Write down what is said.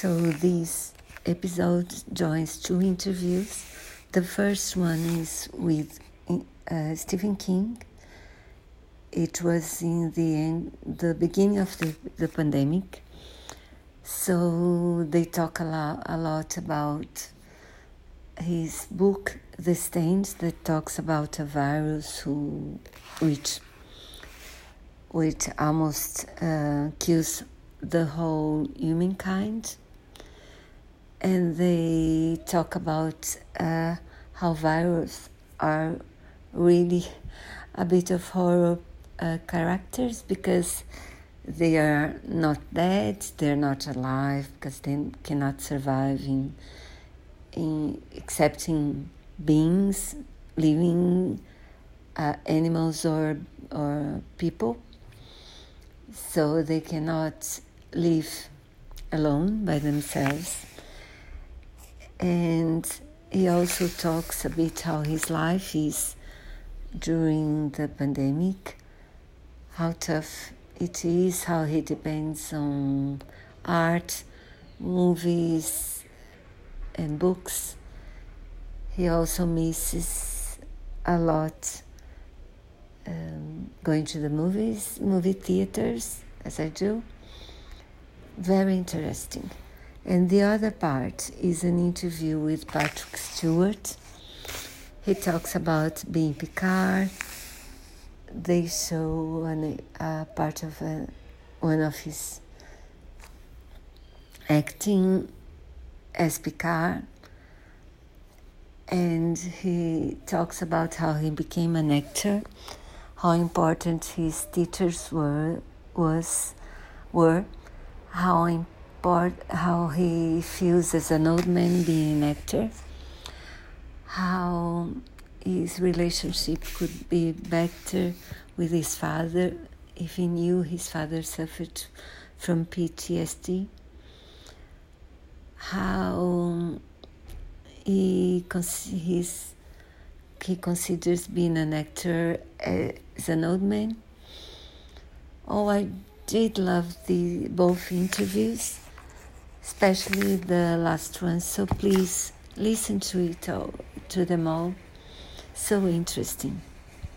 So this episode joins two interviews. The first one is with uh, Stephen King. It was in the end, the beginning of the, the pandemic. So they talk a lot, a lot about his book, The Stand, that talks about a virus who, which, which almost uh, kills the whole humankind. And they talk about uh, how viruses are really a bit of horror uh, characters because they are not dead, they're not alive because they cannot survive in, in accepting beings, living uh, animals or or people. So they cannot live alone by themselves. And he also talks a bit how his life is during the pandemic, how tough it is, how he depends on art, movies, and books. He also misses a lot um, going to the movies, movie theaters, as I do. Very interesting. And the other part is an interview with Patrick Stewart. He talks about being Picard. They show an, uh, part of a, one of his acting as Picard. And he talks about how he became an actor, how important his teachers were was were, how import, how he feels as an old man being an actor, how his relationship could be better with his father if he knew his father suffered from PTSD, how he, he's, he considers being an actor as an old man. Oh, I did love the both interviews, especially the last one. So please listen to it all, to them all. So interesting.